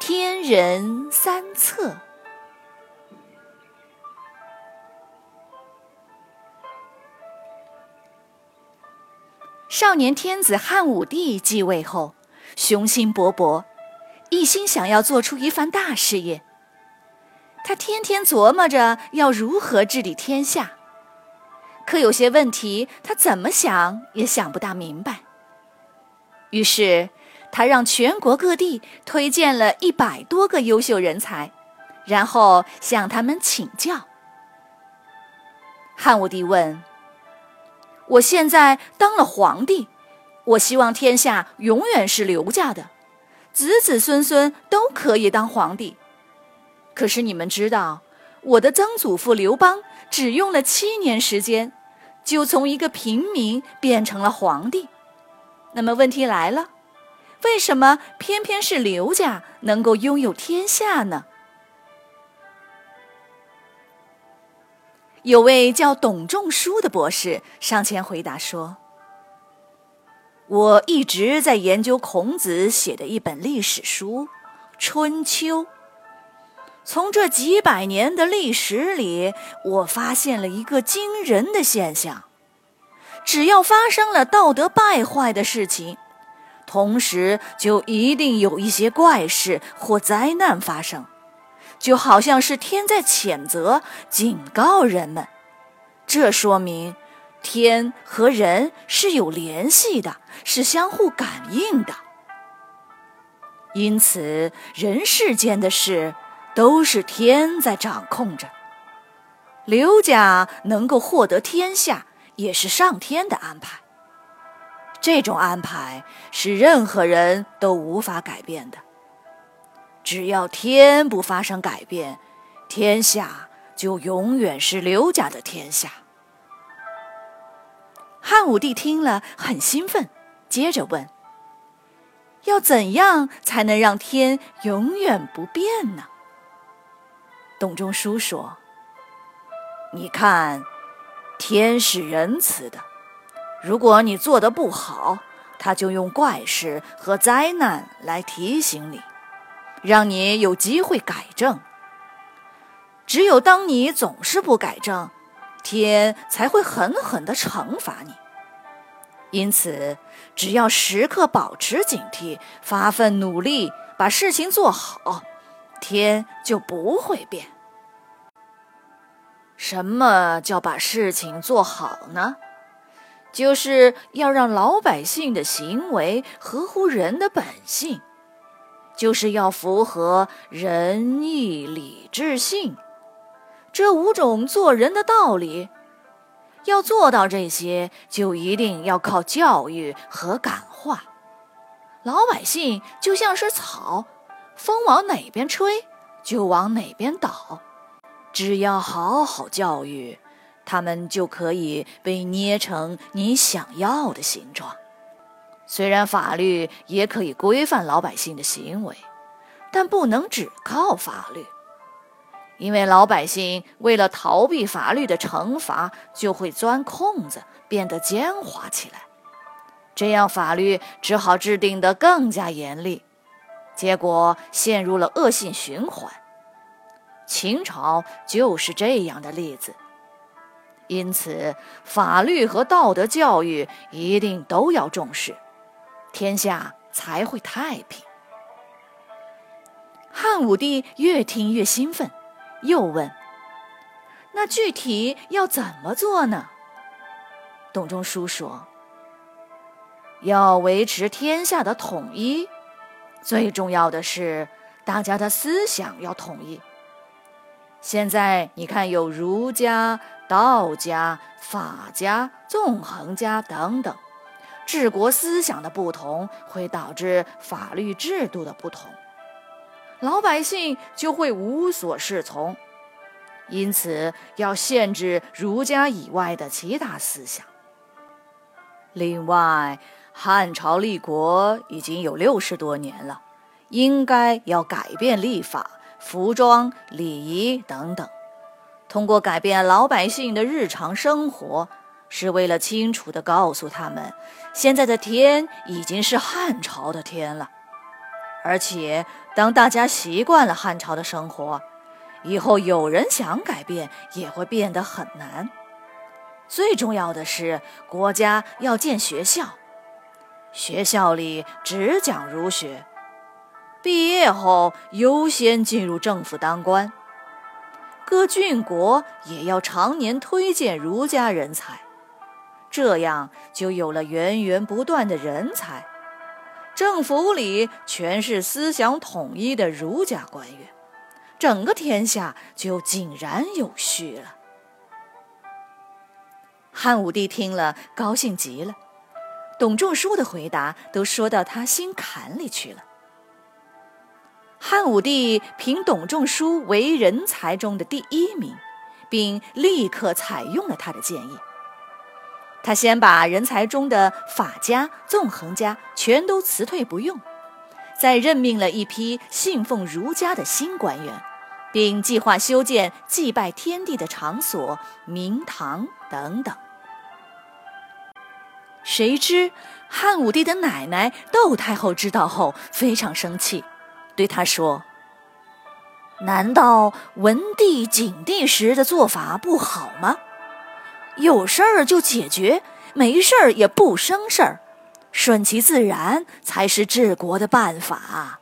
天人三策》。少年天子汉武帝继位后，雄心勃勃，一心想要做出一番大事业。他天天琢磨着要如何治理天下，可有些问题他怎么想也想不大明白。于是，他让全国各地推荐了一百多个优秀人才，然后向他们请教。汉武帝问：“我现在当了皇帝，我希望天下永远是刘家的，子子孙孙都可以当皇帝。可是你们知道，我的曾祖父刘邦只用了七年时间，就从一个平民变成了皇帝。”那么问题来了，为什么偏偏是刘家能够拥有天下呢？有位叫董仲舒的博士上前回答说：“我一直在研究孔子写的一本历史书《春秋》，从这几百年的历史里，我发现了一个惊人的现象。”只要发生了道德败坏的事情，同时就一定有一些怪事或灾难发生，就好像是天在谴责、警告人们。这说明天和人是有联系的，是相互感应的。因此，人世间的事都是天在掌控着。刘家能够获得天下。也是上天的安排。这种安排是任何人都无法改变的。只要天不发生改变，天下就永远是刘家的天下。汉武帝听了很兴奋，接着问：“要怎样才能让天永远不变呢？”董仲舒说：“你看。”天是仁慈的，如果你做的不好，他就用怪事和灾难来提醒你，让你有机会改正。只有当你总是不改正，天才会狠狠地惩罚你。因此，只要时刻保持警惕，发奋努力，把事情做好，天就不会变。什么叫把事情做好呢？就是要让老百姓的行为合乎人的本性，就是要符合仁义礼智信这五种做人的道理。要做到这些，就一定要靠教育和感化。老百姓就像是草，风往哪边吹，就往哪边倒。只要好好教育，他们就可以被捏成你想要的形状。虽然法律也可以规范老百姓的行为，但不能只靠法律，因为老百姓为了逃避法律的惩罚，就会钻空子，变得奸猾起来。这样法律只好制定得更加严厉，结果陷入了恶性循环。秦朝就是这样的例子，因此法律和道德教育一定都要重视，天下才会太平。汉武帝越听越兴奋，又问：“那具体要怎么做呢？”董仲舒说：“要维持天下的统一，最重要的是大家的思想要统一。”现在你看，有儒家、道家、法家、纵横家等等，治国思想的不同会导致法律制度的不同。老百姓就会无所适从。因此，要限制儒家以外的其他思想。另外，汉朝立国已经有六十多年了，应该要改变历法、服装、礼仪等等。通过改变老百姓的日常生活，是为了清楚地告诉他们，现在的天已经是汉朝的天了。而且，当大家习惯了汉朝的生活，以后有人想改变也会变得很难。最重要的是，国家要建学校，学校里只讲儒学，毕业后优先进入政府当官。各郡国也要常年推荐儒家人才，这样就有了源源不断的人才。政府里全是思想统一的儒家官员，整个天下就井然有序了。汉武帝听了，高兴极了。董仲舒的回答都说到他心坎里去了。汉武帝评董仲舒为人才中的第一名，并立刻采用了他的建议。他先把人才中的法家、纵横家全都辞退不用，再任命了一批信奉儒家的新官员，并计划修建祭拜天地的场所、明堂等等。谁知汉武帝的奶奶窦太后知道后非常生气，对他说：“难道文帝、景帝时的做法不好吗？有事儿就解决，没事儿也不生事儿，顺其自然才是治国的办法。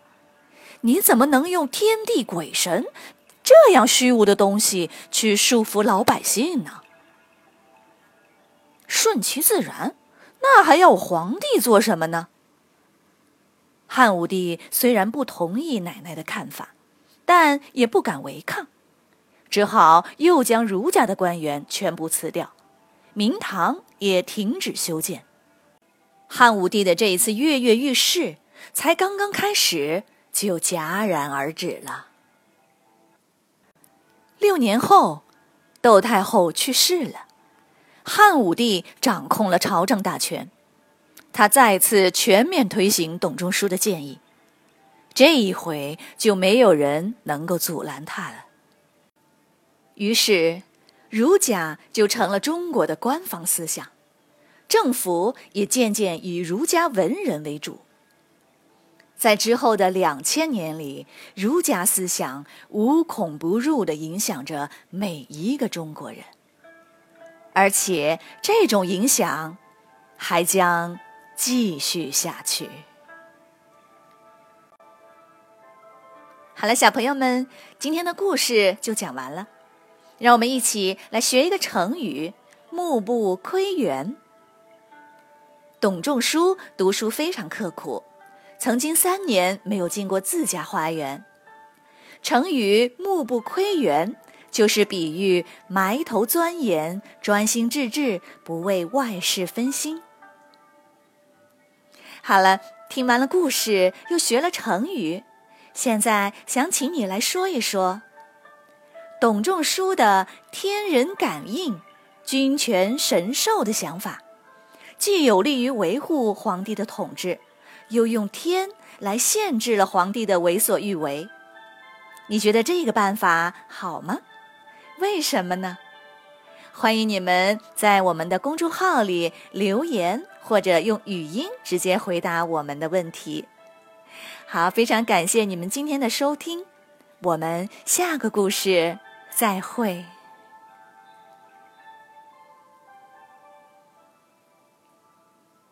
你怎么能用天地鬼神这样虚无的东西去束缚老百姓呢？顺其自然。”那还要皇帝做什么呢？汉武帝虽然不同意奶奶的看法，但也不敢违抗，只好又将儒家的官员全部辞掉，明堂也停止修建。汉武帝的这一次跃跃欲试才刚刚开始，就戛然而止了。六年后，窦太后去世了。汉武帝掌控了朝政大权，他再次全面推行董仲舒的建议，这一回就没有人能够阻拦他了。于是，儒家就成了中国的官方思想，政府也渐渐以儒家文人为主。在之后的两千年里，儒家思想无孔不入地影响着每一个中国人。而且这种影响还将继续下去。好了，小朋友们，今天的故事就讲完了。让我们一起来学一个成语“目不窥园”。董仲舒读书非常刻苦，曾经三年没有进过自家花园。成语“目不窥园”。就是比喻埋头钻研、专心致志，不为外事分心。好了，听完了故事，又学了成语，现在想请你来说一说董仲舒的天人感应、君权神授的想法，既有利于维护皇帝的统治，又用天来限制了皇帝的为所欲为。你觉得这个办法好吗？为什么呢？欢迎你们在我们的公众号里留言，或者用语音直接回答我们的问题。好，非常感谢你们今天的收听，我们下个故事再会。